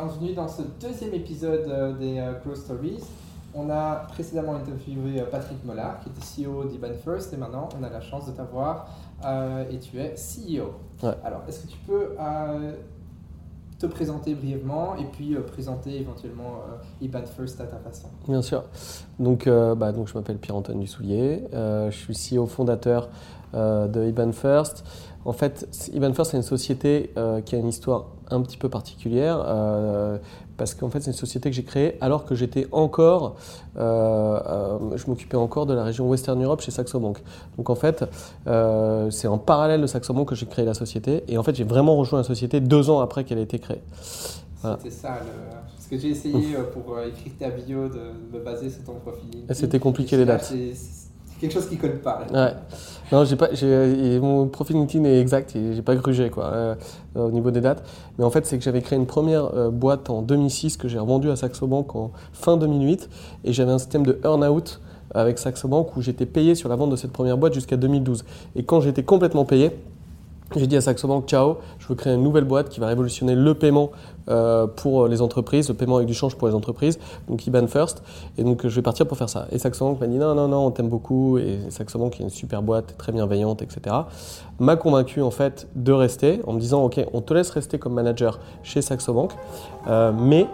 bienvenue dans ce deuxième épisode euh, des euh, Growth Stories. On a précédemment interviewé euh, Patrick Mollard, qui était CEO d'Iban First, et maintenant on a la chance de t'avoir euh, et tu es CEO. Ouais. Alors, est-ce que tu peux euh, te présenter brièvement et puis euh, présenter éventuellement euh, Iban First à ta façon? Bien sûr. Donc, euh, bah, donc je m'appelle Pierre-Antoine Dussoulier. Euh, je suis CEO fondateur euh, de Iban First. En fait, Iban First, c'est une société euh, qui a une histoire un petit peu particulière. euh, parce qu'en fait, c'est une société que j'ai créée alors que j'étais encore, euh, je m'occupais encore de la région Western Europe chez Saxo Bank. Donc en fait, c'est en parallèle de Saxo Bank que j'ai créé la société. Et en fait, j'ai vraiment rejoint la société deux ans après qu'elle ait été créée. Voilà. C'était ça, le... parce que j'ai essayé pour écrire ta bio de, me baser sur ton profil. C'était compliqué, les dates. Quelque chose qui colle pas. là. Ouais. Non, j'ai pas, et mon profil LinkedIn est exact, j'ai pas grugé quoi, euh, au niveau des dates. Mais en fait, c'est que j'avais créé une première euh, boîte en 2006 que j'ai revendue à Saxo Bank en fin 2008, et j'avais un système de earn-out avec Saxo Bank où j'étais payé sur la vente de cette première boîte jusqu'à 2012. Et quand j'étais complètement payé, j'ai dit à Saxo Bank, ciao, je veux créer une nouvelle boîte qui va révolutionner le paiement euh, pour les entreprises, le paiement avec du change pour les entreprises, donc IBAN First. Et donc je vais partir pour faire ça. Et Saxo Bank m'a dit non, non, non, on t'aime beaucoup. Et Saxo Bank est une super boîte, très bienveillante, etc. M'a convaincu en fait de rester en me disant, ok, on te laisse rester comme manager chez Saxo Bank, euh, mais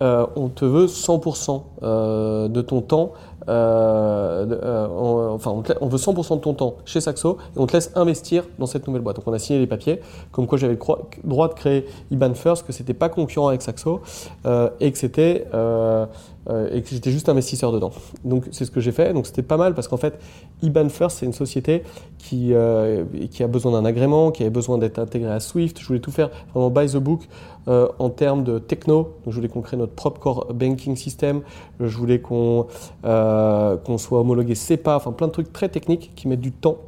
euh, on te veut 100% euh, de ton temps, euh, euh, on- enfin on, veut 100% de ton temps chez Saxo et on te laisse investir dans cette nouvelle boîte. Donc on a signé les papiers, comme quoi j'avais le droit de créer IBAN First, que c'était pas concurrent avec Saxo euh, et que j'étais juste investisseur dedans. Donc c'est ce que j'ai fait. Donc c'était pas mal parce qu'en fait IBAN First c'est une société qui qui a besoin d'un agrément, qui avait besoin d'être intégrée à Swift. Je voulais tout faire vraiment by the book en termes de techno. Donc, je voulais qu'on crée notre propre core banking system. Je voulais qu'on euh, soit homologué CEPA. Enfin, plein de trucs très techniques qui mettent du temps.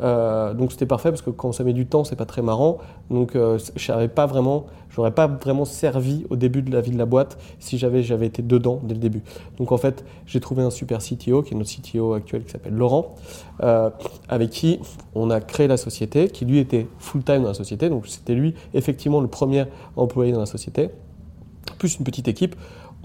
Euh, donc, c'était parfait parce que quand ça met du temps, c'est pas très marrant. Donc, euh, je savais pas vraiment, j'aurais pas vraiment servi au début de la vie de la boîte si j'avais j'avais été dedans dès le début. Donc, en fait, j'ai trouvé un super CTO qui est notre CTO actuel qui s'appelle Laurent, euh, avec qui on a créé la société, qui lui était full time dans la société. Donc, c'était lui effectivement le premier employé dans la société, plus une petite équipe.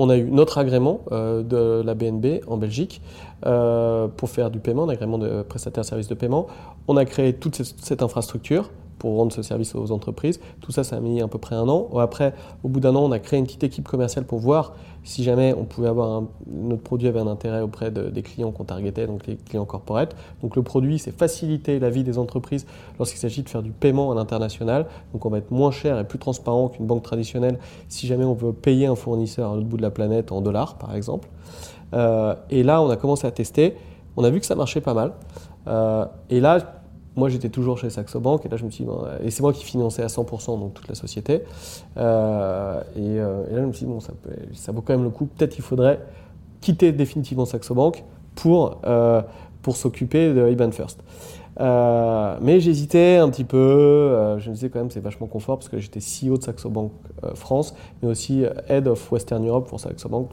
On a eu notre agrément euh, de la BNB en Belgique euh, pour faire du paiement, un agrément de prestataire de services de paiement. On a créé toute cette infrastructure pour rendre ce service aux entreprises. Tout ça, ça a mis à peu près un an. Après, au bout d'un an, on a créé une petite équipe commerciale pour voir si jamais on pouvait avoir notre produit avait un intérêt auprès de- des clients qu'on targetait, donc les clients corporate. Donc le produit, c'est faciliter la vie des entreprises lorsqu'il s'agit de faire du paiement à l'international. Donc on va être moins cher et plus transparent qu'une banque traditionnelle si jamais on veut payer un fournisseur à l'autre bout de la planète en dollars, par exemple. Euh, et là, on a commencé à tester. On a vu que ça marchait pas mal. Euh, et là, moi, j'étais toujours chez Saxo Bank. Et là, je me suis dit, bon, euh, et c'est moi qui finançais à 100% donc toute la société. Euh, et, euh, et là, je me suis dit, bon, ça, vaut quand même le coup. Peut-être qu'il faudrait quitter définitivement Saxo Bank pour, pour s'occuper de IBAN First. Mais j'hésitais un petit peu. je me disais quand même c'est vachement confort parce que j'étais CEO de Saxo Bank France, mais aussi Head of Western Europe pour Saxo Bank.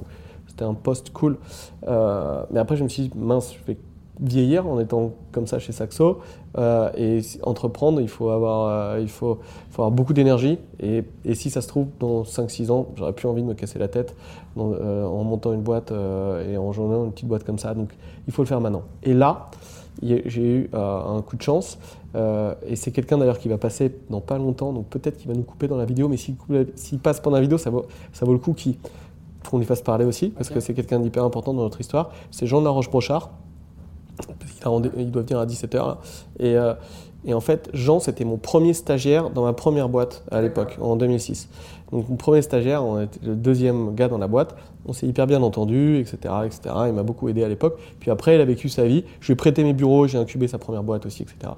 C'était un poste cool. Mais après, je me suis dit, mince, je vais vieillir en étant comme ça chez Saxo. Euh, et entreprendre, il faut avoir, euh, il faut, faut avoir beaucoup d'énergie. Et, et si ça se trouve, dans 5-6 ans, j'aurais plus envie de me casser la tête dans- euh, en montant une boîte et en journant une petite boîte comme ça. Donc, il faut le faire maintenant. Et là, j'ai eu un coup de chance. et c'est quelqu'un d'ailleurs qui va passer dans pas longtemps. Donc, peut-être qu'il va nous couper dans la vidéo. Mais s'il passe pendant la vidéo, ça vaut, ça vaut le coup qu'il qu'on lui fasse parler aussi, parce que c'est quelqu'un d'hyper important dans notre histoire. C'est Jean de la Roche-Brochard. Il, a rendez- il doit venir à 17h. Et, euh, et en fait, Jean, c'était mon premier stagiaire dans ma première boîte à l'époque, en 2006. Donc, mon premier stagiaire, on était le deuxième gars dans la boîte. On s'est hyper bien entendu, etc., etc. Il m'a beaucoup aidé à l'époque. Puis après, il a vécu sa vie. Je lui ai prêté mes bureaux, j'ai incubé sa première boîte aussi, etc.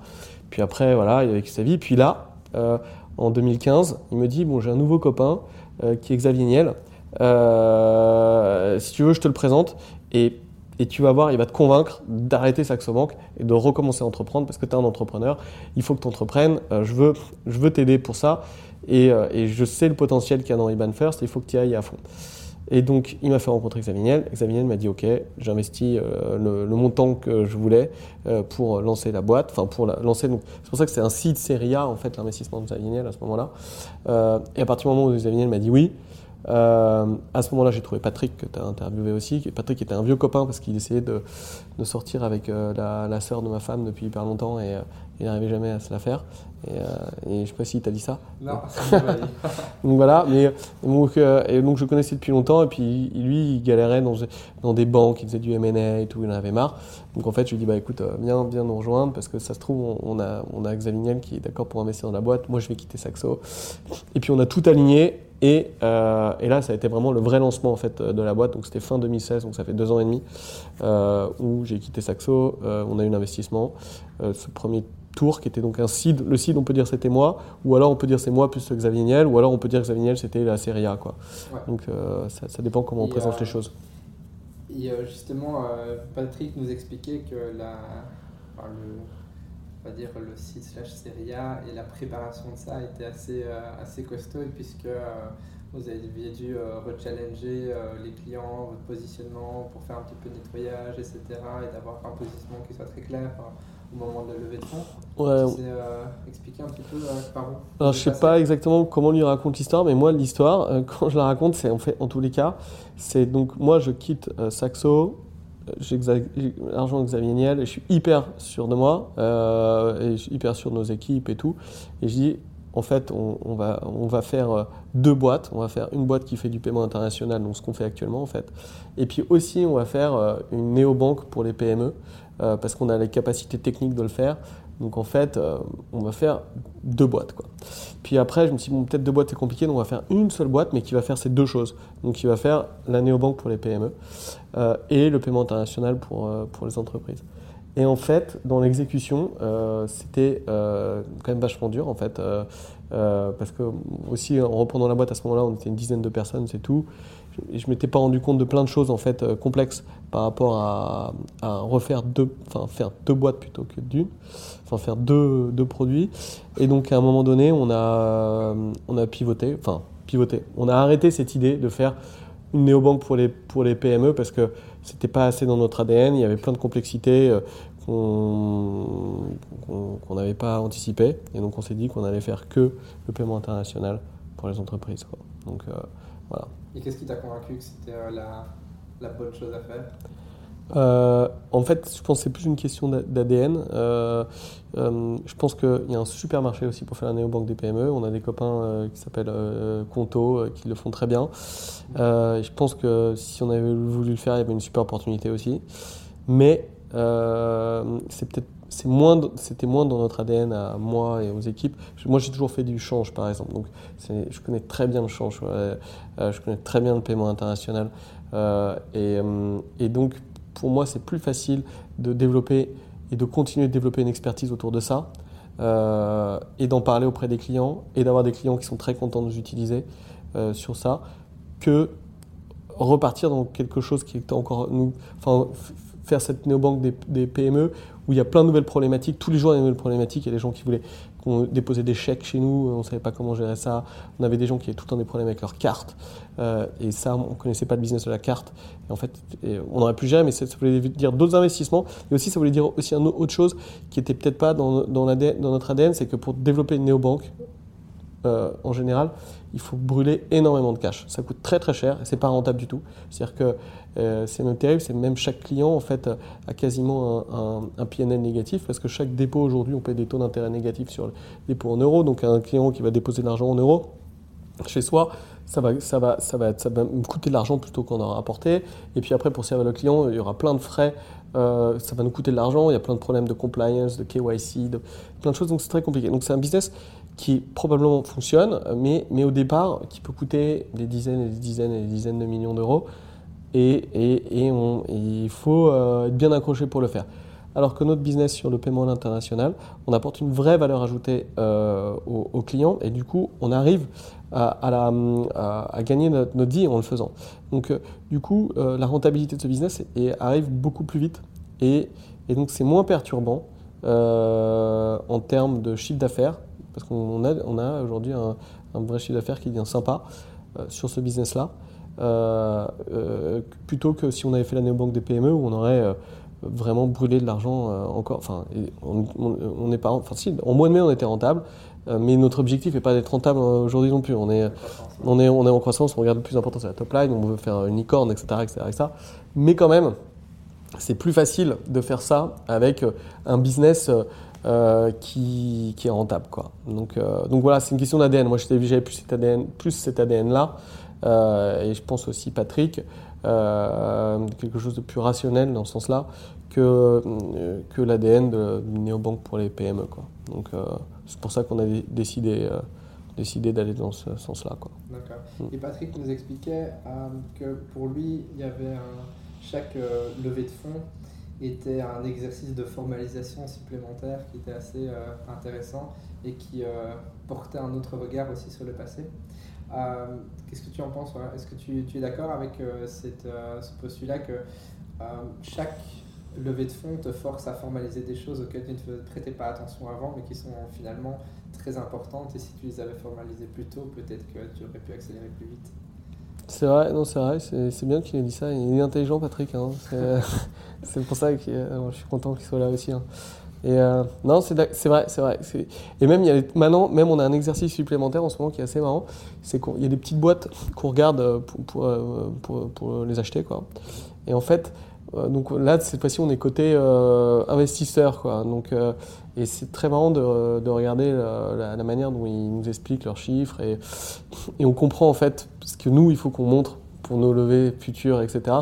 Puis après, voilà, il a vécu sa vie. Puis là, euh, en 2015, il me dit Bon, j'ai un nouveau copain euh, qui est Xavier Niel. Si tu veux, je te le présente. Et, et tu vas voir, il va te convaincre d'arrêter Saxo Bank et de recommencer à entreprendre parce que tu es un entrepreneur. Il faut que tu entreprennes. Euh, je veux, je veux t'aider pour ça. Et, euh, et je sais le potentiel qu'il y a dans Iban First. Il faut que tu y ailles à fond. Et donc, il m'a fait rencontrer Xavier Niel. M'a dit Ok, j'investis euh, le, montant que je voulais pour lancer la boîte. Enfin, pour la, lancer. C'est pour ça que c'est un site série A, en fait, l'investissement de Xavier Niel à ce moment-là. Et à partir du moment où Xavier m'a dit oui, Euh, à ce moment-là, j'ai trouvé Patrick, que tu as interviewé aussi. Patrick était un vieux copain parce qu'il essayait de, de, sortir avec euh, la, la sœur de ma femme depuis hyper longtemps et euh, il n'arrivait jamais à se la faire. Et, et je ne sais pas si tu as dit ça. Non, Donc voilà, mais donc, et donc je connaissais depuis longtemps et puis lui, il galérait dans, dans des banques, il faisait du M&A et tout, il en avait marre. Donc en fait, je lui ai dit, bah, écoute, viens, viens nous rejoindre parce que ça se trouve, on, a, on a Xavier qui est d'accord pour investir dans la boîte. Moi, je vais quitter Saxo. Et puis on a tout aligné et, euh, et, là, ça a été vraiment le vrai lancement en fait de la boîte. Donc c'était fin 2016, donc ça fait deux ans et demi euh, où j'ai quitté Saxo. Euh, on a eu un investissement. Euh, ce premier tour qui était donc un seed. Le seed, on peut dire c'était moi, ou alors on peut dire c'est moi plus Xavier Niel, ou alors on peut dire que Xavier Niel c'était la série A. Quoi. Ouais. Donc euh, ça, ça, dépend comment on présente euh, les choses. Et euh, justement, euh, Patrick nous expliquait que la, enfin, le, on va dire le site slash série A et la préparation de ça était assez, euh, assez costaud, puisque euh, vous aviez dû euh, rechallenger les clients, votre positionnement pour faire un petit peu de nettoyage, etc. et d'avoir un positionnement qui soit très clair euh, au moment de la levée de fonds. Ouais, Tu sais euh, expliquer un petit peu euh, par où Alors, je sais pas exactement comment lui raconte l'histoire, mais moi, l'histoire, euh, quand je la raconte, c'est en fait, en tous les cas, c'est donc moi, je quitte Saxo, l'argent Xavier Niel, et je suis hyper sûr de moi, euh, et je suis hyper sûr de nos équipes et tout. Et je dis, en fait, on, va, on va faire euh, deux boîtes. On va faire une boîte qui fait du paiement international, donc ce qu'on fait actuellement, en fait. Et puis aussi, on va faire euh, une néobanque pour les PME, parce qu'on a les capacités techniques de le faire. Donc en fait, euh, on va faire deux boîtes. Puis après, je me suis dit, bon, peut-être deux boîtes c'est compliqué, donc on va faire une seule boîte, mais qui va faire ces deux choses. Donc il va faire la néobanque pour les PME euh, et le paiement international pour, euh, pour les entreprises. Et en fait, dans l'exécution, c'était quand même vachement dur, en fait, parce que aussi, en reprenant la boîte à ce moment-là, on était une dizaine de personnes, c'est tout. Et je ne m'étais pas rendu compte de plein de choses en fait euh, complexes par rapport à, refaire deux, enfin faire deux boîtes plutôt que d'une, enfin faire deux, deux produits. Et donc à un moment donné, on a, on a pivoté, enfin pivoté. On a arrêté cette idée de faire une néobanque pour les, pour les PME parce que c'était pas assez dans notre ADN, il y avait plein de complexités euh, qu'on n'avait pas anticipées. Et donc on s'est dit qu'on allait faire que le paiement international pour les entreprises. quoi. Donc euh, voilà. Et qu'est-ce qui t'a convaincu que c'était euh, la, bonne chose à faire? Euh, en fait, je pense que c'est plus une question d'a- d'ADN. Euh, je pense qu'il y a un super marché aussi pour faire la néobanque des PME. On a des copains qui s'appellent Conto qui le font très bien. Je pense que si on avait voulu le faire, il y avait une super opportunité aussi. Mais c'est peut-être c'est moins c'était moins dans notre ADN à moi et aux équipes. Moi, j'ai toujours fait du change, par exemple. Donc, je connais très bien le change. Euh, je connais très bien le paiement international. Euh, et, euh, et donc, pour moi, c'est plus facile de développer et de continuer de développer une expertise autour de ça et d'en parler auprès des clients et d'avoir des clients qui sont très contents de nous utiliser sur ça que repartir dans quelque chose qui est encore nous, enfin, faire cette néobanque des, des PME où il y a plein de nouvelles problématiques. Tous les jours, il y a des nouvelles problématiques. Il y a des gens qui voulaient qu'on déposait des chèques chez nous, on ne savait pas comment gérer ça. On avait des gens qui avaient tout le temps des problèmes avec leurs cartes. Euh, et ça, on ne connaissait pas le business de la carte. Et en fait, et on aurait pu gérer, mais ça, voulait dire d'autres investissements. Et aussi, ça voulait dire aussi une autre chose qui n'était peut-être pas dans, dans notre ADN, c'est que pour développer une néobanque, euh, en général, il faut brûler énormément de cash. Ça coûte très très cher et c'est pas rentable du tout. C'est-à-dire que euh, c'est même terrible, c'est même chaque client en fait a quasiment un, PNL négatif parce que chaque dépôt aujourd'hui on paie des taux d'intérêt négatifs sur le dépôt en euros. Donc un client qui va déposer de l'argent en euros chez soi, ça va, ça va, ça va, ça va me coûter de l'argent plutôt qu'on aura apporté. Et puis après pour servir le client, il y aura plein de frais. Euh, ça va nous coûter de l'argent. Il y a plein de problèmes de compliance, de KYC, de plein de choses. Donc c'est très compliqué. Donc c'est un business qui probablement fonctionne, mais, mais au départ, qui peut coûter des dizaines et des dizaines et des dizaines de millions d'euros. Et, et, et, il faut euh, être bien accroché pour le faire. Alors que notre business sur le paiement à l'international, on apporte une vraie valeur ajoutée euh, aux, clients et du coup, on arrive à, gagner notre, notre, vie en le faisant. Donc, euh, du coup, la rentabilité de ce business arrive beaucoup plus vite et, donc c'est moins perturbant en termes de chiffre d'affaires parce qu'on a, on a aujourd'hui un, vrai chiffre d'affaires qui devient sympa euh, sur ce business-là, euh, plutôt que si on avait fait la néobanque des PME où on aurait euh, vraiment brûlé de l'argent encore. Enfin, on n'est pas. Enfin, si, en mois de mai, on était rentable. Euh, mais notre objectif n'est pas d'être rentable euh, aujourd'hui non plus. On est, on, est, on est en croissance, on regarde le plus important, c'est la top line, on veut faire une licorne, etc. etc., etc. Mais quand même, c'est plus facile de faire ça avec un business qui, qui, est rentable. Quoi. Donc, donc voilà, c'est une question d'ADN. Moi, j'avais plus cet ADN, plus cet ADN-là. et je pense aussi Patrick, quelque chose de plus rationnel dans ce sens-là que, euh, que l'ADN de, néobanque pour les PME. Quoi. Donc euh, c'est pour ça qu'on a décidé, euh, décidé d'aller dans ce sens-là. D'accord. Mm. Et Patrick nous expliquait que pour lui, il y avait chaque levée de fonds était un exercice de formalisation supplémentaire qui était assez intéressant et qui portait un autre regard aussi sur le passé. Qu'est-ce que tu en penses Est-ce que tu, tu, es d'accord avec cette, ce postulat que chaque levée de fonds te force à formaliser des choses auxquelles tu ne prêtais pas attention avant, mais qui sont finalement très importantes. Et si tu les avais formalisées plus tôt, peut-être que tu aurais pu accélérer plus vite? C'est vrai, non, c'est vrai, c'est bien qu'il ait dit ça. Il est intelligent, Patrick. Hein. C'est pour ça que euh, je suis content qu'il soit là aussi. Hein. Et euh, non, c'est vrai, c'est vrai. Et même, il y a, maintenant, même on a un exercice supplémentaire en ce moment qui est assez marrant. C'est qu'il y a des petites boîtes qu'on regarde euh, pour, pour, pour, les acheter. Quoi. Et en fait, donc là, cette fois-ci, on est côté investisseur. Quoi. Donc, et c'est très marrant de, de regarder la, la, manière dont ils nous expliquent leurs chiffres. Et, on comprend en fait ce que nous, il faut qu'on montre pour nos levées futures, etc.,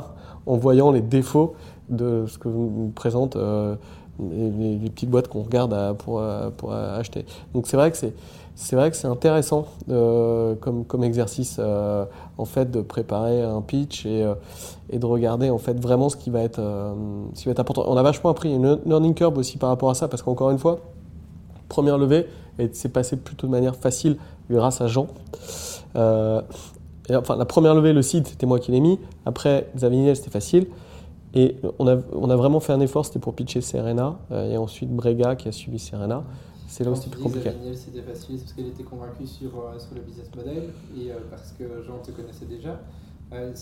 en voyant les défauts de ce que nous présentent les, les, petites boîtes qu'on regarde pour, pour acheter. Donc c'est vrai que c'est c'est vrai que c'est intéressant euh, comme, comme exercice euh, en fait de préparer un pitch et, euh, et, de regarder en fait vraiment ce qui va être ce qui va être important. On a vachement appris une learning curve aussi par rapport à ça parce qu'encore une fois, première levée, c'est passé plutôt de manière facile grâce à Jean. Et, enfin, la première levée, le site, c'était moi qui l'ai mis. Après, Zavinel, c'était facile. Et on a, on a vraiment fait un effort, c'était pour pitcher Serena. et ensuite Brega qui a suivi Serena. C'est là où c'était plus compliqué. c'était facile parce qu'elle était convaincue sur, euh, sur le business model et euh, parce que Jean te connaissait déjà. Euh,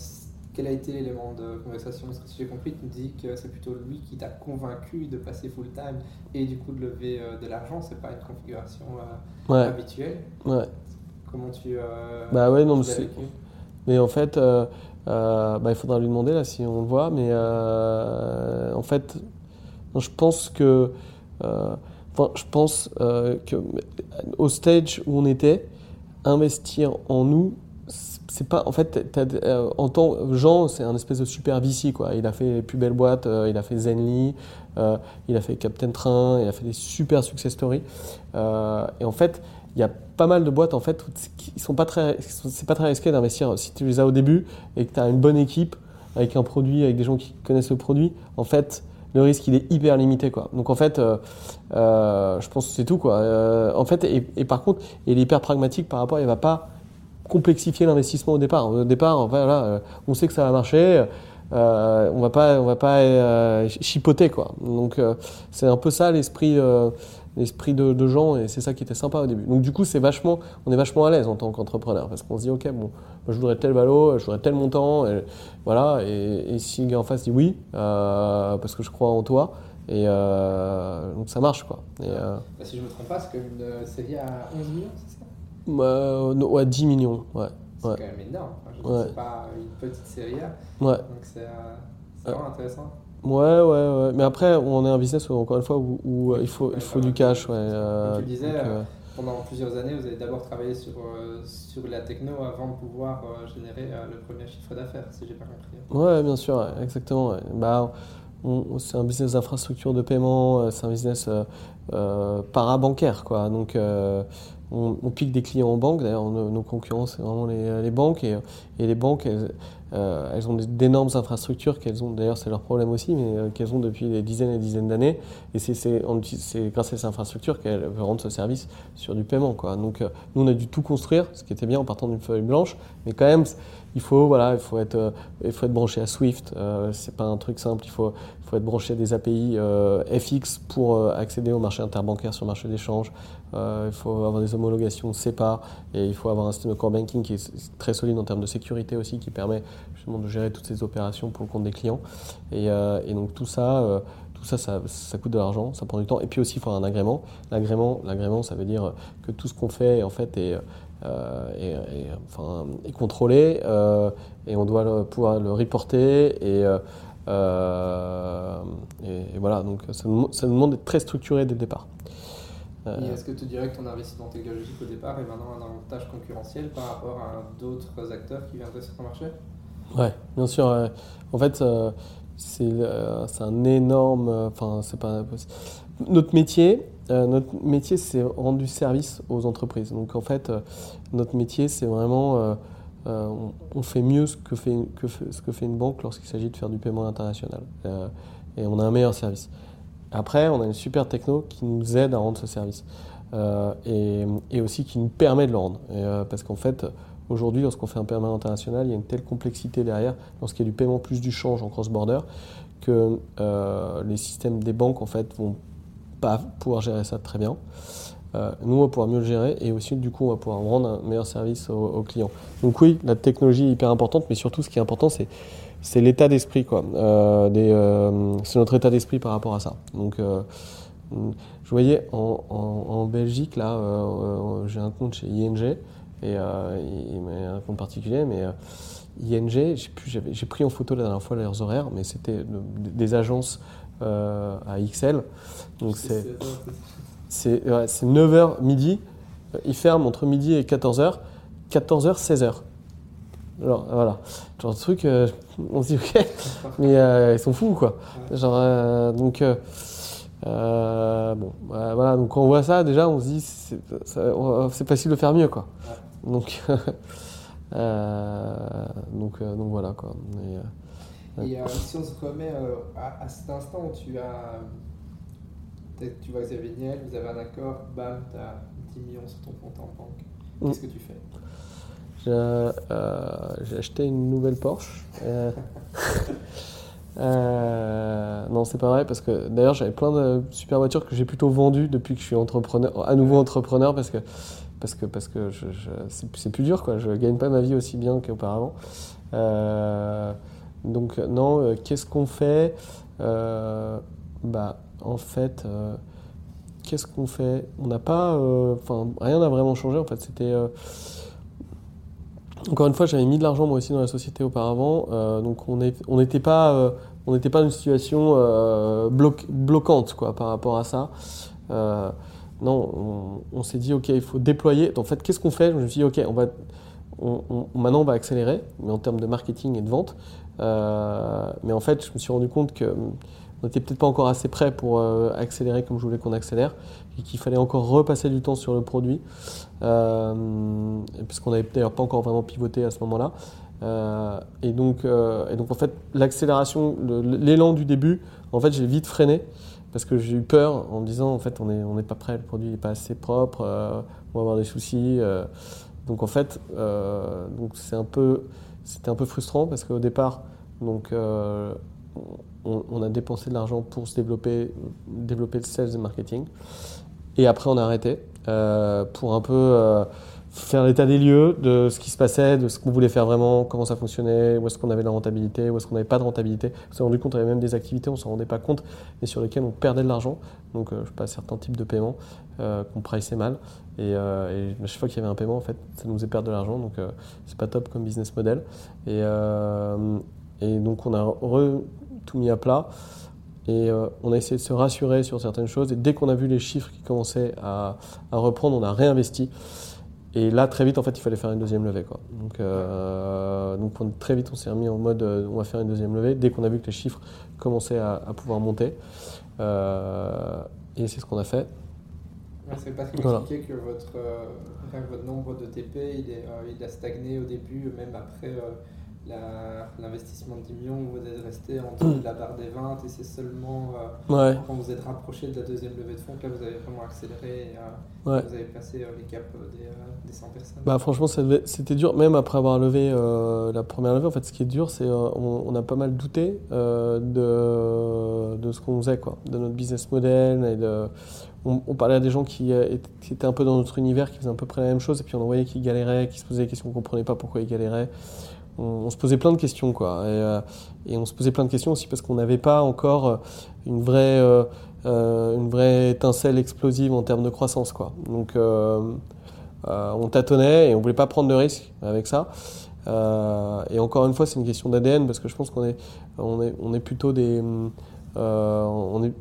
quel a été l'élément de conversation? Parce que si j'ai compris, tu me dis que c'est plutôt lui qui t'a convaincu de passer full time et du coup de lever de l'argent. C'est pas une configuration habituelle. Ouais. Comment tu. bah ouais, non, mais Mais en fait, bah, il faudra lui demander là si on le voit. Mais en fait, je pense que je pense euh, que au stage où on était, investir en nous, c'est pas en fait euh, en tant Jean c'est un espèce de super VC quoi. Il a fait les plus belles boîtes euh, il a fait Zenly il a fait Captain Train il a fait des super success stories. Et en fait il y a pas mal de boîtes en fait qui sont pas très c'est pas très risqué d'investir. Si tu les as au début et que tu as une bonne équipe avec un produit avec des gens qui connaissent le produit en fait le risque il est hyper limité quoi. Donc en fait, euh, euh, je pense que c'est tout quoi. Euh, en fait, et, par contre, il est hyper pragmatique par rapport, il va pas complexifier l'investissement au départ. Au départ, on sait que ça va marcher. on va pas, on va pas chipoter quoi. Donc c'est un peu ça l'esprit l'esprit de, de, gens et c'est ça qui était sympa au début. Donc du coup, c'est vachement, on est vachement à l'aise en tant qu'entrepreneur parce qu'on se dit ok bon, je voudrais tel valo, je voudrais tel montant, et, voilà. Et, si le gars en face dit oui euh, parce que je crois en toi et euh, donc ça marche quoi. Et, euh, bah, si je me trompe pas, c'est une série à 11 millions, c'est ça? Bah, Ouais, 10 millions, ouais. C'est quand même énorme. je ouais. C'est pas une petite série. Ouais. Donc c'est vraiment intéressant. Ouais, ouais, ouais. Mais après, on est un business, encore une fois, où, il faut, il faut du cash. Ouais, euh, tu disais, euh, pendant plusieurs années, vous avez d'abord travaillé sur, euh, sur la techno avant de pouvoir générer le premier chiffre d'affaires, si j'ai pas compris. Ouais, bien sûr, exactement. Bah, c'est un business d'infrastructure de paiement, c'est un business parabancaire, quoi. Donc, on, pique des clients en banque. D'ailleurs, nos, concurrents, c'est vraiment les, les, banques. Et, et les banques, euh, elles ont d'énormes infrastructures qu'elles ont, d'ailleurs c'est leur problème aussi, mais euh, qu'elles ont depuis des dizaines et des dizaines d'années. Et c'est grâce à ces infrastructures qu'elles rendent ce service sur du paiement. Donc euh, nous on a dû tout construire, ce qui était bien en partant d'une feuille blanche, mais quand même il faut, voilà, il faut, être, il faut être branché à Swift, c'est pas un truc simple, il faut, il faut être branché à des API FX pour accéder au marché interbancaire sur le marché d'échange, il faut avoir des homologations SEPA, et il faut avoir un système de core banking qui est très solide en termes de sécurité aussi, qui permet justement de gérer toutes ces opérations pour le compte des clients. Et, euh, donc tout ça, euh, tout ça, ça, coûte de l'argent, ça prend du temps. Et puis aussi, il faut un agrément. L'agrément, ça veut dire que tout ce qu'on fait, en fait, est, euh, enfin, contrôlé euh, et on doit pouvoir le reporter. Et, euh, euh, et, voilà, donc ça ça demande d'être très structuré dès le départ. Euh, Et est-ce que tu dirais que ton investissement technologique au départ est maintenant un avantage concurrentiel par rapport à d'autres acteurs qui viendraient sur ton marché? Ouais, bien sûr. En fait, euh, c'est euh, c'est un énorme. Enfin, c'est pas. Notre métier, notre métier, c'est rendre du service aux entreprises. Donc, en fait, notre métier, c'est vraiment. euh, on, on fait mieux ce que fait, que ce que fait une banque lorsqu'il s'agit de faire du paiement international. Euh, et on a un meilleur service. Après, on a une super techno qui nous aide à rendre ce service. Euh, et, aussi qui nous permet de le rendre. Euh, parce qu'en fait, aujourd'hui, lorsqu'on fait un paiement international, il y a une telle complexité derrière, lorsqu'il y a du paiement plus du change en cross-border, que euh, les systèmes des banques, en fait, vont pas pouvoir gérer ça très bien. Nous, on va pouvoir mieux le gérer et aussi, du coup, on va pouvoir rendre un meilleur service aux, aux clients. Donc oui, la technologie est hyper importante, mais surtout, ce qui est important, c'est c'est l'état d'esprit, quoi. Euh, euh, c'est notre état d'esprit par rapport à ça. Donc, euh, je voyais en, Belgique, là, j'ai un compte chez ING, et un compte particulier, mais ING, j'ai pris en photo la dernière fois leurs horaires, mais c'était de- des agences à XL. Donc c'est c'est ouais, c'est 9h midi, ils ferment entre midi et 14h, 14h, 16h. Alors voilà, genre de truc, euh, on se dit ok, mais euh, ils sont fous quoi. Genre, euh, donc, bon, euh, voilà, donc quand on voit ça, déjà on se dit c'est facile de faire mieux quoi. Donc, donc, donc voilà quoi. Et, Et si on se remet à, à cet instant où tu as. Peut-être tu vois Xavier Niel, vous avez un accord, bam, tu as 10 millions sur ton compte en banque. Mm. Qu'est-ce que tu fais? J'ai euh, j'ai acheté une nouvelle Porsche. Euh, euh, non, c'est pas vrai parce que d'ailleurs j'avais plein de super voitures que j'ai plutôt vendues depuis que je suis entrepreneur, à nouveau entrepreneur parce que parce que parce que c'est plus dur quoi. Je gagne pas ma vie aussi bien qu'auparavant. Euh, donc non, euh, qu'est-ce qu'on fait? Euh, Bah en fait. euh, Qu'est-ce qu'on fait? On n'a pas, euh, enfin, rien n'a vraiment changé. En fait, c'était, euh, encore une fois, j'avais mis de l'argent moi aussi dans la société auparavant, euh, donc on n'était pas, euh, on n'était pas dans une situation euh, bloquante quoi par rapport à ça. Non, on, s'est dit ok, il faut déployer. En fait, qu'est-ce qu'on fait? Je me suis dit ok, on va, maintenant on va accélérer, mais en termes de marketing et de vente. Mais en fait, je me suis rendu compte que on n'était peut-être pas encore assez prêt pour euh, accélérer comme je voulais qu'on accélère et qu'il fallait encore repasser du temps sur le produit, euh, puisqu'on n'avait d'ailleurs pas encore vraiment pivoté à ce moment-là. Euh, et, donc, et donc, en fait, l'accélération, l'élan du début, en fait, j'ai vite freiné parce que j'ai eu peur en me disant, en fait, on n'est on n'est pas prêt, le produit n'est pas assez propre, on va avoir des soucis. donc, en fait, un c'était un peu frustrant parce qu'au départ, donc, on, a dépensé de l'argent pour se développer, développer le sales et marketing. Et après, on a arrêté euh, pour un peu euh, faire l'état des lieux de ce qui se passait, de ce qu'on voulait faire vraiment, comment ça fonctionnait, où est-ce qu'on avait de la rentabilité, où est-ce qu'on n'avait pas de rentabilité. On s'est rendu compte qu'il y avait même des activités, on ne s'en rendait pas compte, mais sur lesquelles on perdait de l'argent. Donc, euh, je sais pas, certains types de paiements euh, qu'on priçait mal. Et, euh, chaque fois qu'il y avait un paiement, en fait, ça nous faisait perdre de l'argent. Donc, c'est pas top comme business model. Et, et donc, on a re- tout mis à plat. Et euh, on a essayé de se rassurer sur certaines choses. Et dès qu'on a vu les chiffres qui commençaient à, à reprendre, on a réinvesti. Et là, très vite, en fait, il fallait faire une deuxième levée. Quoi. Donc, euh, donc on- très vite, on s'est remis en mode euh, on va faire une deuxième levée. Dès qu'on a vu que les chiffres commençaient à, à pouvoir monter. Et c'est ce qu'on a fait. C'est parce que vous expliquez que votre, nombre de TP il, est, il a stagné au début, même après l'investissement de 10 millions, vous êtes resté en dessous de la barre des 20 et c'est seulement euh, Ouais, quand vous êtes rapproché de la deuxième levée de fonds que là vous avez vraiment accéléré et euh, ouais. vous avez passé euh, les caps euh, des, des 100 personnes. Bah franchement c'était dur même après avoir levé la première levée en fait ce qui est dur c'est on, on a pas mal douté de, de ce qu'on faisait quoi de notre business model et de, on, on parlait à des gens qui, étaient- qui étaient un peu dans notre univers qui faisaient à peu près la même chose et puis on en voyait qui galéraient qui se posaient des questions on comprenait pas pourquoi ils galéraient on, se posait plein de questions, quoi. Et, et, on se posait plein de questions aussi parce qu'on n'avait pas encore une vraie, une vraie étincelle explosive en termes de croissance, quoi. Donc, on tâtonnait et on voulait pas prendre de risques avec ça. et encore une fois, c'est une question d'ADN parce que je pense qu'on est, on est, on est plutôt des euh, on est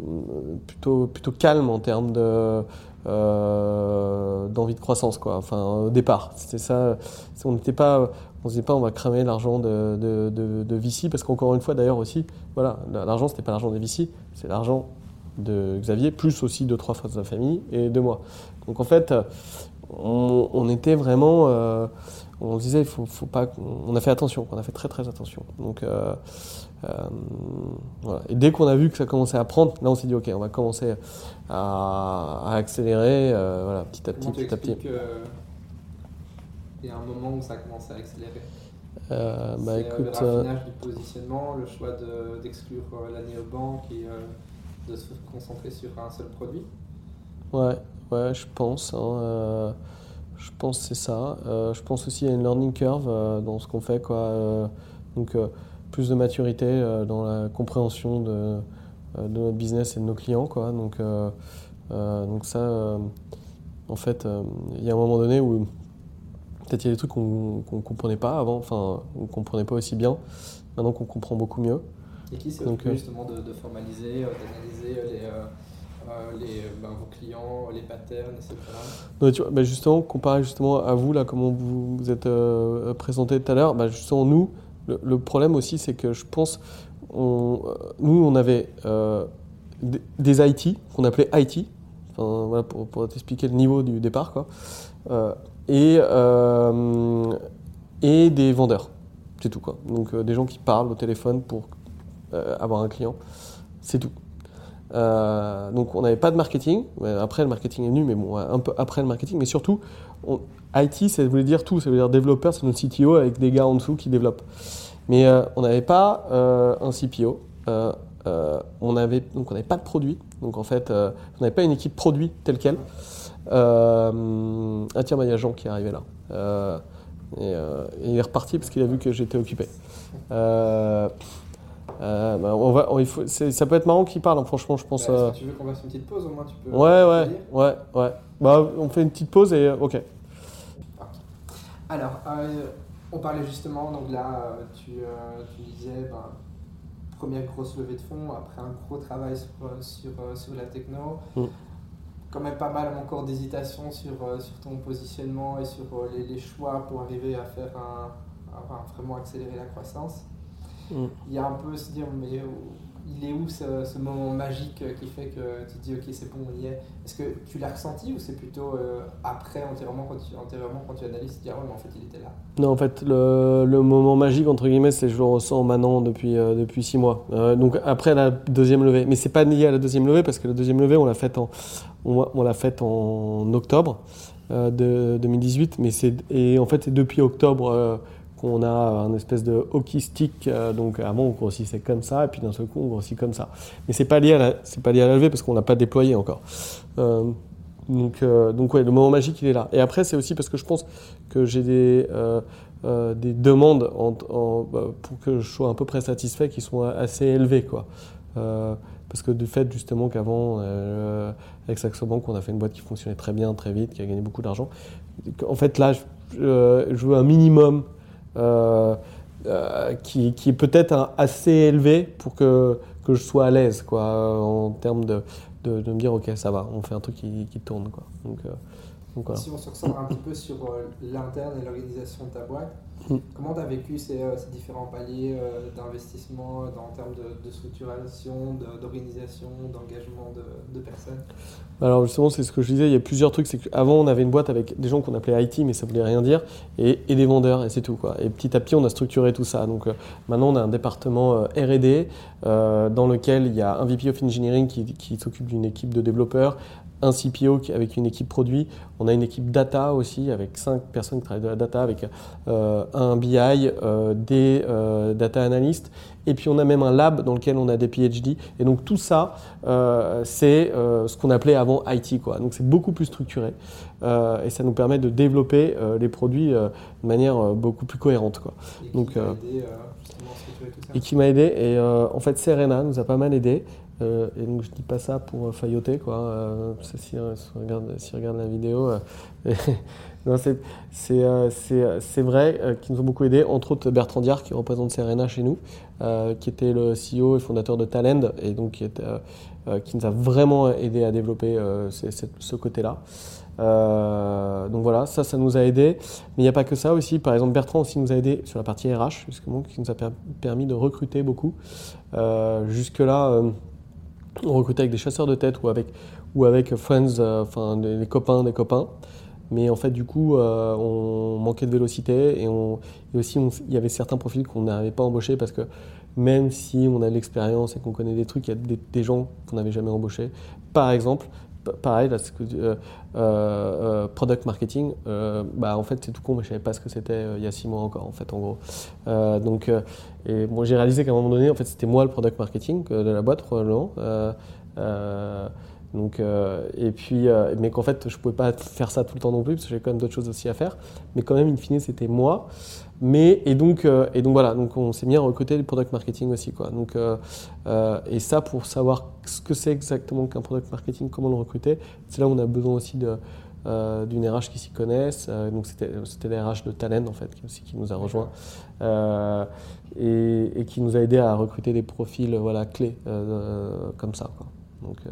plutôt, plutôt calme en termes de, euh, d'envie de croissance quoi. Enfin au départ, c'était ça. On n'était pas, on se disait pas on va cramer l'argent de, de, de, VC parce qu'encore une fois d'ailleurs aussi, voilà, l'argent c'était pas l'argent des VC, c'est l'argent de Xavier plus aussi de trois fois de sa famille et de moi. Donc en fait, on, était vraiment, euh, on disait il faut, faut pas, on a fait attention, on a fait très très attention. Donc euh, Et dès qu'on a vu que ça commençait à prendre, là on s'est dit ok, on va commencer à, accélérer euh, voilà, petit à petit, petit à petit. Il y a un moment où ça a commencé à accélérer. Euh, bah, écoute, le raffinage du positionnement, le choix d'exclure de, l'année aux banques et de se concentrer sur un seul produit Ouais, ouais, je pense. Hein, je pense c'est ça. je pense aussi à une learning curve dans ce qu'on fait. Quoi. donc, plus de maturité euh, dans la compréhension de, euh, de, notre business et de nos clients. Quoi. Donc, euh, donc ça, en fait, il y a un moment donné où peut-être il y a des trucs qu'on ne comprenait pas avant, enfin, on ne comprenait pas aussi bien, maintenant qu'on comprend beaucoup mieux. Et qui s'est occupé justement de, formaliser, d'analyser les, les, ben, vos clients, les patterns, etc. Non, tu vois, ben justement, comparé justement à vous, là, comment vous vous êtes présenté tout à l'heure, ben justement, nous, le, problème aussi, c'est que je pense, on, nous, on avait euh, des IT, qu'on appelait IT, enfin, voilà, pour, pour t'expliquer le niveau du départ, quoi, euh, et, euh, et des vendeurs. C'est tout, quoi. Donc, des gens qui parlent au téléphone pour avoir un client. C'est tout. donc on n'avait pas de marketing. Après le marketing est nu, mais bon, un peu après le marketing. Mais surtout, IT, ça voulait dire tout. Ça veut dire développeur, c'est notre CTO avec des gars en dessous qui développent. Mais euh, on n'avait pas euh, un CPO. Euh, on avait donc on n'avait pas de produit. Donc en fait, on n'avait pas une équipe produit telle quelle. Ah tiens, bah, il y a Jean qui est arrivé là. Et, il est reparti parce qu'il a vu que j'étais occupé. Bah, on va, il faut, ça peut être marrant qu'il parle, hein, franchement, je pense. Bah, tu veux qu'on fasse une petite pause au moins tu peux Ouais, ouais, ouais, ouais. Bah, on fait une petite pause et ok. Alors, euh, on parlait justement, donc là, tu, euh, tu disais, ben, première grosse levée de fonds, après un gros travail sur, sur, sur la techno. Mm. Quand même pas mal encore d'hésitation sur, sur ton positionnement et sur les, les, choix pour arriver à faire un, vraiment accélérer la croissance. Mm. Il y a un peu se dire, mais il est où ce, moment magique qui fait que tu te dis ok c'est bon on y est? Est-ce que tu l'as ressenti ou c'est plutôt euh, après antérieurement quand, tu, quand tu analyses tu te dis ah ouais mais en fait il était là? Non en fait le, moment magique entre guillemets c'est je le ressens maintenant depuis, euh, depuis six mois. Euh, donc après la deuxième levée. Mais c'est pas lié à la deuxième levée parce que la deuxième levée on l'a faite en, on, l'a en octobre de 2018 mais c'est et en fait depuis octobre on a un espèce de hockey stick. Euh, donc avant, on grossissait comme ça, et puis d'un seul coup, on grossit comme ça. Mais c'est pas lié c'est pas lié à la parce qu'on l'a pas déployé encore. Euh, donc, euh, donc le moment magique, il est là. Et après, c'est aussi parce que je pense que j'ai des, des demandes bah, pour que je sois à peu près satisfait qui sont assez élevées, quoi. parce que du fait justement qu'avant, avec Saxo Bank, on a fait une boîte qui fonctionnait très bien, très vite, qui a gagné beaucoup d'argent. En fait, là, je, je veux un minimum euh, euh, qui, qui, est peut-être assez élevé pour que, que je sois à l'aise quoi, en termes de, de, me dire ok ça va, on fait un truc qui, qui tourne. Quoi. Donc, si on se ressent un petit peu sur euh, l'interne et l'organisation de ta boîte, mm. comment tu as vécu ces, euh, ces différents paliers euh, d'investissement en termes de, de structuration, d'organisation, d'engagement de, de, personnes? Alors justement, c'est ce que je disais, il y a plusieurs trucs. C'est qu'avant, on avait une boîte avec des gens qu'on appelait IT, mais ça voulait rien dire, et, et des vendeurs, et c'est tout. Quoi. Et petit à petit, on a structuré tout ça. Donc maintenant, on a un département RD dans lequel il y a un VP of Engineering qui, qui s'occupe d'une équipe de développeurs, un CPO qui- avec une équipe produit. On a une équipe data aussi avec cinq personnes qui travaillent de la data, avec euh, un BI, euh, des euh, data analysts. Et puis on a même un lab dans lequel on a des PhD. Et donc tout ça, c'est ce qu'on appelait avant IT. Quoi. Donc c'est beaucoup plus structuré. Et ça nous permet de développer les produits de manière beaucoup plus cohérente. Quoi. Et qui Donc, aidé ça Et qui m'a aidé. Et en fait, Serena nous a pas mal aidé. Euh, et donc je dis pas ça pour euh, failloter quoi. Euh, c'est si, euh, regarde, la vidéo, c'est vrai qu'ils nous ont beaucoup aidé. Entre autres Bertrand Diard qui représente Serena chez nous, qui était le CEO et fondateur de Talend et donc qui nous a vraiment aidé à développer ce côté-là. Donc voilà, ça, ça nous a aidé. Mais il n'y a pas que ça aussi. Par exemple, Bertrand aussi nous a aidé sur la partie RH, justement, qui nous a per- permis de recruter beaucoup. Jusque-là, on recrutait avec des chasseurs de tête ou avec, ou avec friends, euh, enfin les, les copains des copains. Mais en fait, du coup, euh, on manquait de vélocité et, aussi il y avait certains profils qu'on n'avait pas embauchés parce que même si on a de l'expérience et qu'on connaît des trucs, il y a des, gens qu'on n'avait jamais embauchés. Par exemple, pareil, là, que, euh, euh, euh, product marketing, bah, en fait, c'est tout con, mais je savais pas ce que c'était il y a six mois encore, en fait, en gros. Donc, et moi, j'ai réalisé qu'à un moment donné, en fait, c'était moi le product marketing de la boîte, probablement. Donc, et puis, mais qu'en fait, je pouvais pas faire ça tout le temps non plus, parce que j'avais quand même d'autres choses aussi à faire. Mais quand même, in fine, c'était moi. Mais, et donc, euh, et donc voilà, donc on s'est mis à recruter du product marketing aussi, quoi. Donc, euh, euh, et ça, pour savoir ce que c'est exactement qu'un product marketing, comment le recruter, c'est là où on a besoin aussi de, d'une RH qui s'y connaisse. Euh, donc c'était, c'était la RH de Talent en fait, qui, aussi, qui nous a rejoint et, qui nous a aidé à recruter des profils voilà, clés comme ça. Euh,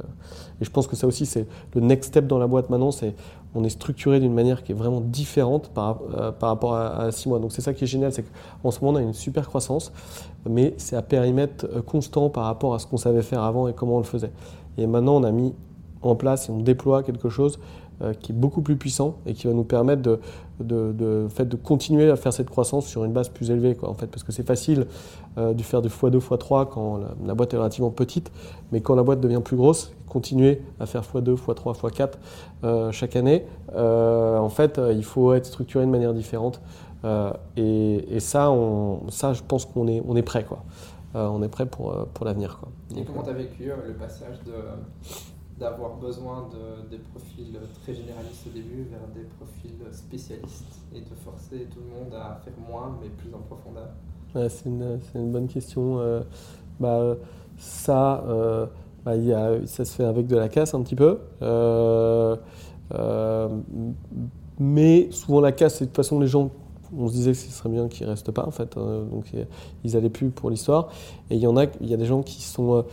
et je pense que ça aussi, c'est le next step dans la boîte maintenant, c'est on est structuré d'une manière qui est vraiment différente par, euh, par rapport à, à six mois. Donc c'est ça qui est génial, c'est qu'en ce moment on a une super croissance, mais c'est à périmètre euh, constant par rapport à ce qu'on savait faire avant et comment on le faisait. Et maintenant on a mis en place et on déploie quelque chose qui est beaucoup plus puissant et qui va nous permettre de, de, de, fait, de continuer à faire cette croissance sur une base plus élevée. Quoi, en fait, parce que c'est facile euh, de faire du x2, x3 quand la, la, boîte est relativement petite, mais quand la boîte devient plus grosse, continuer à faire x2, x3, x4 euh, chaque année, euh, en fait, euh, il faut être structuré de manière différente. Euh, et, et, ça, on, ça, je pense qu'on est, on est prêt. Quoi. Euh, on est prêt pour, pour l'avenir. Et comment tu as vécu euh, le passage de d'avoir besoin de, des profils très généralistes au début vers des profils spécialistes et de forcer tout le monde à faire moins mais plus en profondeur C'est une, bonne question. Euh, bah, ça, euh, bah, y a, ça se fait avec de la casse un petit peu. Euh, mais souvent la casse, c'est de toute façon les gens on se disait que ce serait bien qu'ils restent pas en fait, euh, donc ils allaient plus pour l'histoire. Et il y en a, il y a des gens qui sont,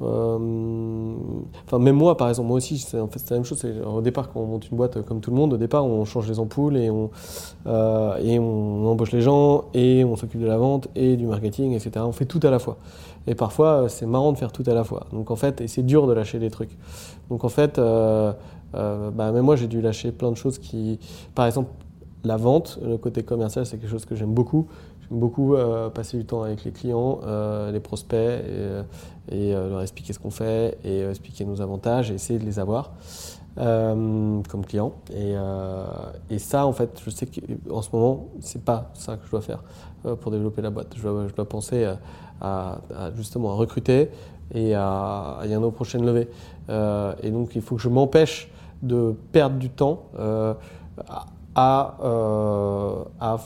enfin même moi par exemple, moi aussi, c'est en fait la même chose. Au départ, quand on monte une boîte comme tout le monde, au départ on change les ampoules et on euh, et on embauche les gens et on s'occupe de la vente et du marketing, etc. On fait tout à la fois. Et parfois c'est marrant de faire tout à la fois. Donc en fait, et c'est dur de lâcher des trucs. Donc en fait, euh, bah, même moi j'ai dû lâcher plein de choses qui, par exemple la vente, le côté commercial, c'est quelque chose que j'aime beaucoup. Beaucoup euh, passer du temps avec les clients, euh, les prospects, et, euh, leur expliquer ce qu'on fait, et expliquer nos avantages, et essayer de les avoir comme clients. Et, ça, en fait, je sais qu'en ce moment, c'est pas ça que je dois faire pour développer la boîte. Je dois, penser à, justement à recruter et à, à y aller aux prochaines levées. Et donc, il faut que je m'empêche de perdre du temps. À,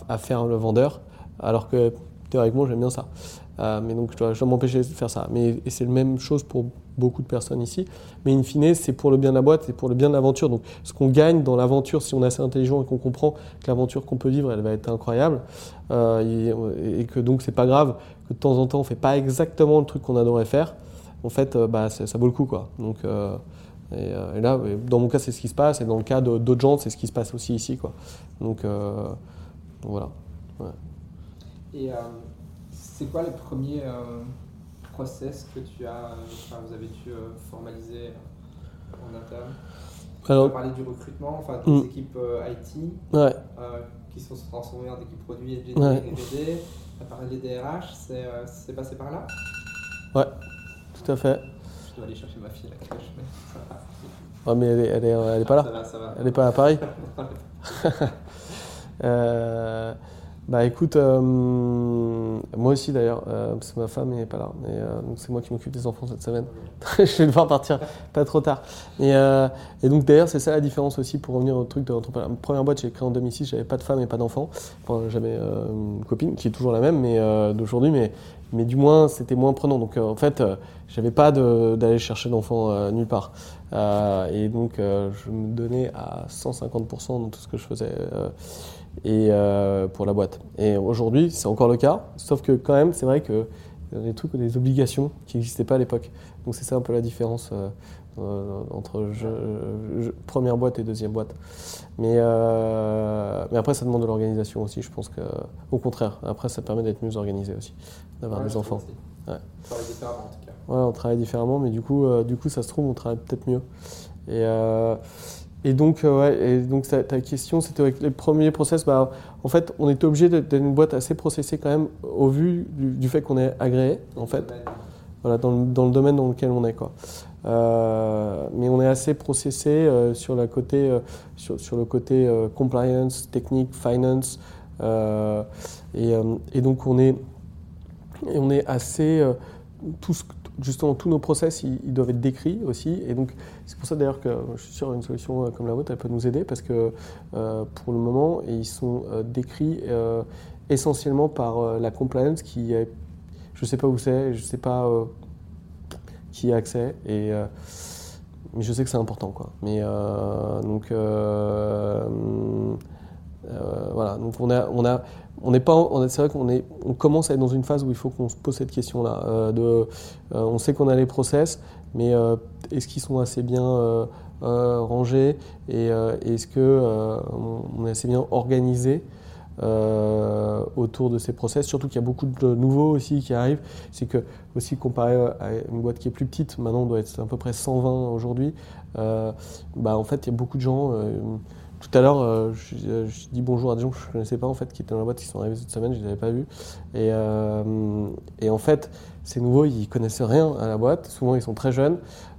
à, faire le vendeur, alors que théoriquement j'aime bien ça. Euh, mais donc je dois, m'empêcher de faire ça. Mais c'est la même chose pour beaucoup de personnes ici. Mais in fine, c'est pour le bien de la boîte, c'est pour le bien de l'aventure. Donc ce qu'on gagne dans l'aventure, si on est assez intelligent et qu'on comprend que l'aventure qu'on peut vivre, elle va être incroyable, euh, et, et, que donc c'est pas grave que de temps en temps on fait pas exactement le truc qu'on adorait faire. En fait, bah, ça vaut le coup, quoi. Donc et, euh, et, là, dans mon cas, c'est ce qui se passe, et dans le cas d'autres gens, c'est ce qui se passe aussi ici. Quoi. Donc, euh, voilà. Et euh, c'est quoi les premiers euh, process que tu as, enfin, vous avez dû euh, formaliser en interne? Alors, Tu as parlé du recrutement, enfin des mm. équipes euh, IT ouais. qui sont transformées en équipes produits et Ouais. RD. Tu as parlé des RH, c'est passé par là? Ouais, tout à fait. Je dois aller chercher ma fille à la crèche, mais ça va. Ouais, mais elle est, elle est, elle est pas là. Ça va, ça va. Elle n'est pas à Paris. Bah écoute, euh, moi aussi d'ailleurs, euh, parce que ma femme n'est pas là, mais, euh, donc c'est moi qui m'occupe des enfants cette semaine. je vais devoir partir pas trop tard. Et, euh, et donc d'ailleurs, c'est ça la différence aussi pour revenir au truc de l'entrepreneuriat. Ma première boîte, j'ai créé en 2006, j'avais pas de femme et pas d'enfant. Enfin, j'avais euh, une copine qui est toujours la même, mais euh, d'aujourd'hui, mais, mais du moins, c'était moins prenant. Donc en fait, j'avais pas d'aller chercher d'enfants nulle part. Euh, et donc, euh, je me donnais à 150% dans tout ce que je faisais. euh, et pour la boîte. Et aujourd'hui, c'est encore le cas, sauf que quand même, c'est vrai que des trucs, des obligations qui n'existaient pas à l'époque. Donc c'est ça un peu la différence euh, euh, entre première boîte et deuxième boîte. Mais, euh, mais après, ça demande de l'organisation aussi. Je pense que, au contraire, après, ça permet d'être mieux organisé aussi, d'avoir Ouais, des enfants. Ouais. On travaille différemment en tout cas. Ouais, on travaille différemment, mais du coup, euh, du coup, ça se trouve, on travaille peut-être mieux. Et, euh, et donc, euh, ouais, et donc ta, question, c'était avec les premiers process. Bah, en fait, on était obligé d'être une boîte assez processée quand même, au vu du, fait qu'on est agréé, en fait, voilà, dans, le, domaine dans lequel on est. Euh, mais on est assez processé euh, sur, la côté, sur, le côté compliance, technique, finance. et, donc, on est, on est assez. tous, justement, tous nos process, ils, doivent être décrits aussi. Et donc, c'est pour ça d'ailleurs que je suis sûr une solution euh, comme la vôtre, elle peut nous aider parce que euh, pour le moment, ils sont euh, décrits essentiellement par la compliance qui. Je ne sais pas où c'est, je ne sais pas qui a accès. Et, mais je sais que c'est important. Quoi. Mais donc. voilà, donc on a, on a, on c'est vrai qu'on est, on commence à être dans une phase où il faut qu'on se pose cette question-là. euh, euh, on sait qu'on a les process, mais euh, est-ce qu'ils sont assez bien rangés et est-ce que on, est assez bien organisé autour de ces process? Surtout qu'il y a beaucoup de nouveaux aussi qui arrivent. C'est que aussi comparé à une boîte qui est plus petite, maintenant on doit être à peu près 120 aujourd'hui. bah en fait il y a beaucoup de gens. Tout à l'heure, euh, euh, je dis bonjour à des gens que je ne connaissais pas en fait, qui étaient dans la boîte, qui sont arrivés cette semaine, je ne les avais pas vus. Et, euh, et en fait, ces nouveaux, ils connaissent rien à la boîte. Souvent, ils sont très jeunes.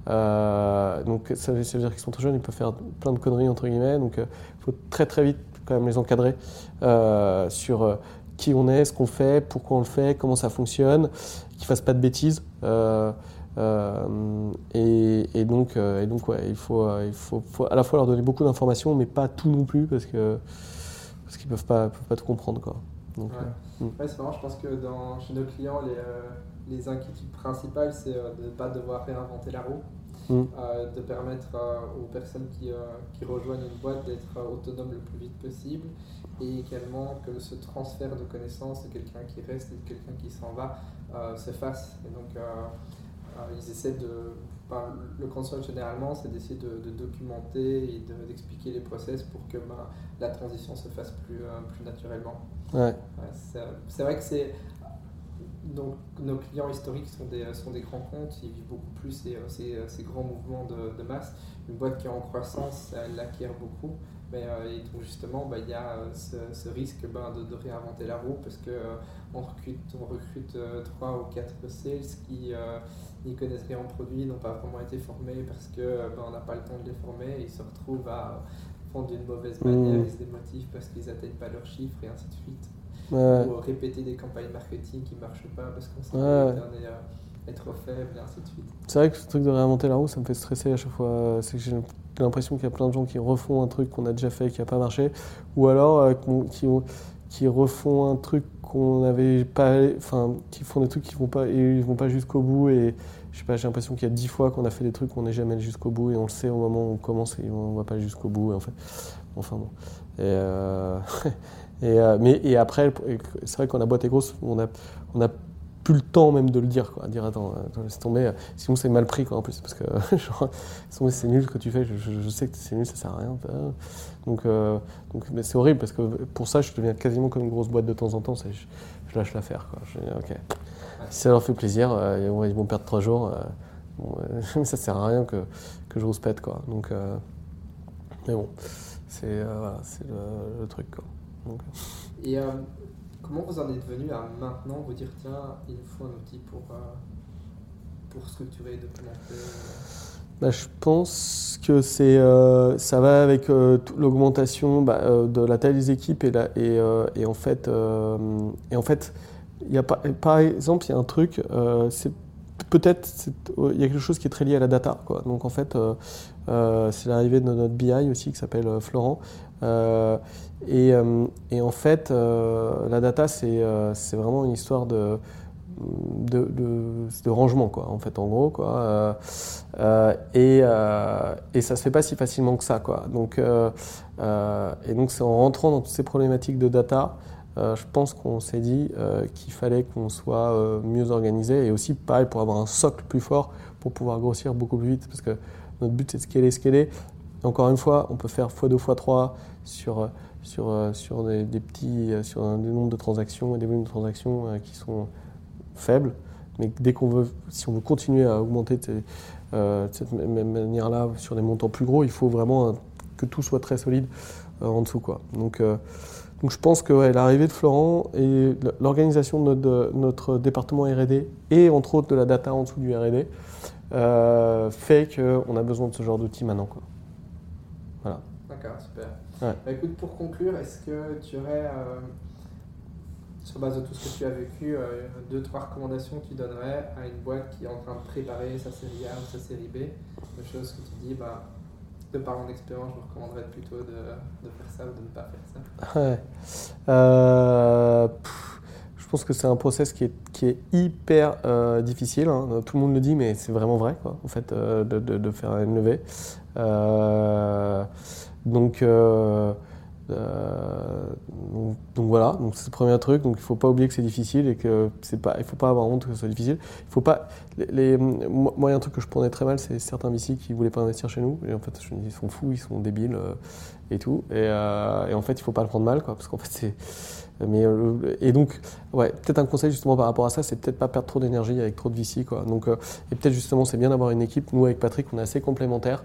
Euh, donc, ça, veut ça veut dire qu'ils sont très jeunes, ils peuvent faire plein de conneries entre guillemets. Donc, il faut très très vite quand même les encadrer sur qui on est, ce qu'on fait, pourquoi on le fait, comment ça fonctionne, qu'ils fassent pas de bêtises. Euh, et, et donc, euh, et donc ouais, il faut, euh, il faut, faut à la fois leur donner beaucoup d'informations, mais pas tout non plus, parce que parce qu'ils peuvent pas, peuvent pas tout comprendre quoi. Donc, Ouais. mm. Ouais, c'est marrant, je pense que dans, chez nos clients, les, les inquiétudes principales, c'est de ne pas devoir réinventer la roue, Mm. euh, de permettre euh, aux personnes qui, euh, qui rejoignent une boîte d'être autonomes le plus vite possible, et également que ce transfert de connaissances de quelqu'un qui reste et de quelqu'un qui s'en va se fasse. Et donc, ils essaient de. le conseil généralement, c'est d'essayer de, de documenter et de- d'expliquer les process pour que ben, la transition se fasse plus, euh, plus naturellement. ouais. Ouais, c'est c'est vrai que c'est. Donc, nos clients historiques sont des, sont des grands comptes, ils vivent beaucoup plus ces, ces, ces grands mouvements de, de masse. Une boîte qui est en croissance, elle l'acquiert beaucoup. Mais euh, et donc justement, bah, il y a euh, ce, ce risque ben, de, de réinventer la roue parce que euh, on recrute, on recrute euh, trois ou quatre sales qui n'y connaissent rien en produit, n'ont pas vraiment été formés parce que euh, ben, on n'a pas le temps de les former et ils se retrouvent à fondre d'une mauvaise manière, Mhm. ils se démotivent parce qu'ils n'atteignent pas leurs chiffres et ainsi de suite Ouais. ou répéter des campagnes marketing qui ne marchent pas parce qu'on sait Ouais. qu'on est euh, être faible et ainsi de suite. C'est vrai que ce truc de réinventer la roue, ça me fait stresser à chaque fois. C'est que j'ai l'impression qu'il y a plein de gens qui refont un truc qu'on a déjà fait, qui n'a pas marché, ou alors euh, qui, ont- qui refont un truc qu'on n'avait pas, enfin, qui font des trucs qui vont pas, et vont pas jusqu'au bout. Et je sais pas, j'ai l'impression qu'il y a dix fois qu'on a fait des trucs qu'on n'est jamais allé jusqu'au bout, et on le sait au moment où on commence et on va pas jusqu'au bout. Et en fait, enfin bon. Et, euh, et, euh, mais et après, c'est vrai quand la boîte est grosse, on a, on a plus le temps même de le dire, quoi. Dire attends, attends laisse tomber. Sinon c'est mal pris quoi en plus parce que genre, c'est nul ce que tu fais. Je, sais que c'est nul, ça sert à rien. Donc euh, donc mais c'est horrible parce que pour ça je deviens quasiment comme une grosse boîte de temps en temps. Je, je lâche l'affaire quoi. Je ok. Si ça leur fait plaisir, euh, ils vont perdre trois jours. euh, mais ça sert à rien que que je rouspète quoi. Donc mais bon, c'est voilà, le, truc quoi. Donc, comment vous en êtes venu à maintenant vous dire tiens, il faut un outil pour, euh, pour structurer et documenter euh, bah, Je pense que c'est, euh, ça va avec l'augmentation bah, de la taille des équipes et, la, et, en fait, et en fait y a pas, par exemple, il y a un truc, c'est peut-être il y a quelque chose qui est très lié à la data. Quoi. Donc en fait, c'est l'arrivée de notre BI aussi qui s'appelle Florent. Et, et, en fait, la data, c'est vraiment une histoire de rangement, quoi, en fait, en gros, quoi. Euh, euh, et, euh, et, ça se fait pas si facilement que ça, quoi. Donc, et donc, c'est en rentrant dans toutes ces problématiques de data, je pense qu'on s'est dit qu'il fallait qu'on soit mieux organisé et aussi, pareil, pour avoir un socle plus fort pour pouvoir grossir beaucoup plus vite, parce que notre but, c'est de scaler, scaler. encore une fois, on peut faire x2, x3 sur sur, sur des, des petits, sur un, des nombres de transactions et des volumes de transactions qui sont faible. Mais dès qu'on veut, si on veut continuer à augmenter euh, de cette même manière-là sur des montants plus gros, il faut vraiment que tout soit très solide euh, en dessous. Quoi. Donc, euh, donc je pense que l'arrivée de Florent et l'organisation de notre, notre, département R&D et entre autres de la data en dessous du R&D fait qu'on a besoin de ce genre d'outils maintenant. Quoi. Voilà. D'accord, super. Bah, écoute, pour conclure, est-ce que tu aurais sur base de tout ce que tu as vécu, euh, deux, trois recommandations que tu donnerais à une boîte qui est en train de préparer sa série A ou sa série B? Des choses que tu dis, bah, de par mon expérience, je recommanderais plutôt de, de, faire ça ou de ne pas faire ça ouais. Euh, je pense que c'est un process qui est, qui est hyper euh, difficile. Hein. Tout le monde le dit, mais c'est vraiment vrai, quoi, en fait, de, de, de, faire une levée. Donc, euh, donc, voilà, donc c'est le premier truc. Donc il faut pas oublier que c'est difficile et que c'est pas, faut pas avoir honte que ce soit difficile. Il faut pas. Moi, il y a un truc que je prenais très mal, c'est certains VC qui voulaient pas investir chez nous. Et en fait, je me dis, ils sont fous, ils sont débiles euh, et tout. Et, euh, et, en fait, il faut pas le prendre mal, quoi, parce qu'en fait, c'est. Mais et donc, ouais, peut-être un conseil justement par rapport à ça, c'est peut-être pas perdre trop d'énergie avec trop de VC, quoi. Donc, et peut-être justement, c'est bien d'avoir une équipe. Nous, avec Patrick, on est assez complémentaires.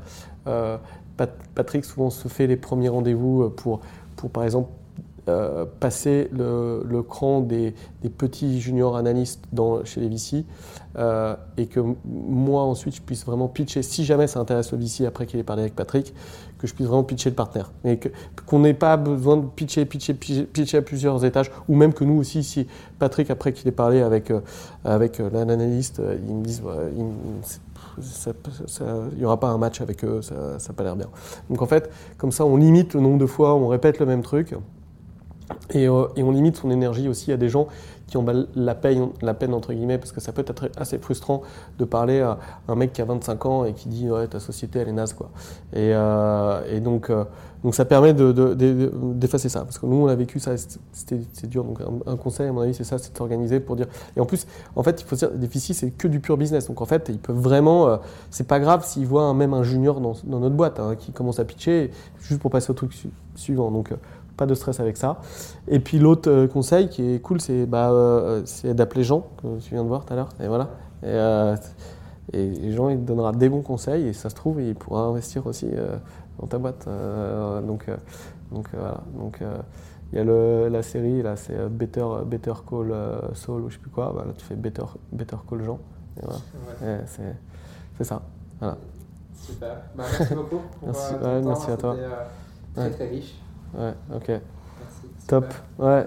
Patrick souvent se fait les premiers rendez-vous pour, pour par exemple euh, passer le, le cran des, des, petits juniors analystes dans, chez les VC euh, et que moi ensuite je puisse vraiment pitcher, si jamais ça intéresse le VC après qu'il ait parlé avec Patrick, que je puisse vraiment pitcher le partenaire. Mais qu'on n'ait pas besoin de pitcher, pitcher, pitcher, à plusieurs étages, ou même que nous aussi, si Patrick après qu'il ait parlé avec, euh, avec l'analyste, il me dise il n'y aura pas un match avec eux, ça n'a pas l'air bien. Donc en fait, comme ça, on limite le nombre de fois, on répète le même truc. Et, euh, et, on limite son énergie aussi à des gens qui ont la peine, la peine, entre guillemets, parce que ça peut être assez frustrant de parler à un mec qui a 25 ans et qui dit ouais ta société elle est naze quoi. Et, euh, euh, donc ça permet d'effacer de, ça, parce que nous on a vécu ça, c'était dur. Donc un, conseil à mon avis c'est ça, c'est de s'organiser pour dire. Et en plus, en fait il faut dire, déficit c'est que du pur business. Donc en fait ils peuvent vraiment, c'est pas grave s'ils voient même un junior dans, dans notre boîte hein, qui commence à pitcher juste pour passer au truc suivant. Donc pas de stress avec ça. Et puis l'autre euh, conseil qui est cool, c'est bah, euh, d'appeler Jean, que tu viens de voir tout à l'heure. Et voilà. Et, euh, et, Jean, il te donnera des bons conseils et ça se trouve, il pourra investir aussi dans ta boîte. donc, donc voilà. Donc, il y a le, la série, là, c'est Better, Better Call Saul ou je sais plus quoi. Bah, là, tu fais Better, Better Call Jean. Voilà. C'est ça. Voilà. Super. Bah, merci beaucoup. Pour, merci, ouais, merci à toi. Très, très riche. Ouais, ok. Merci. Top. Ouais.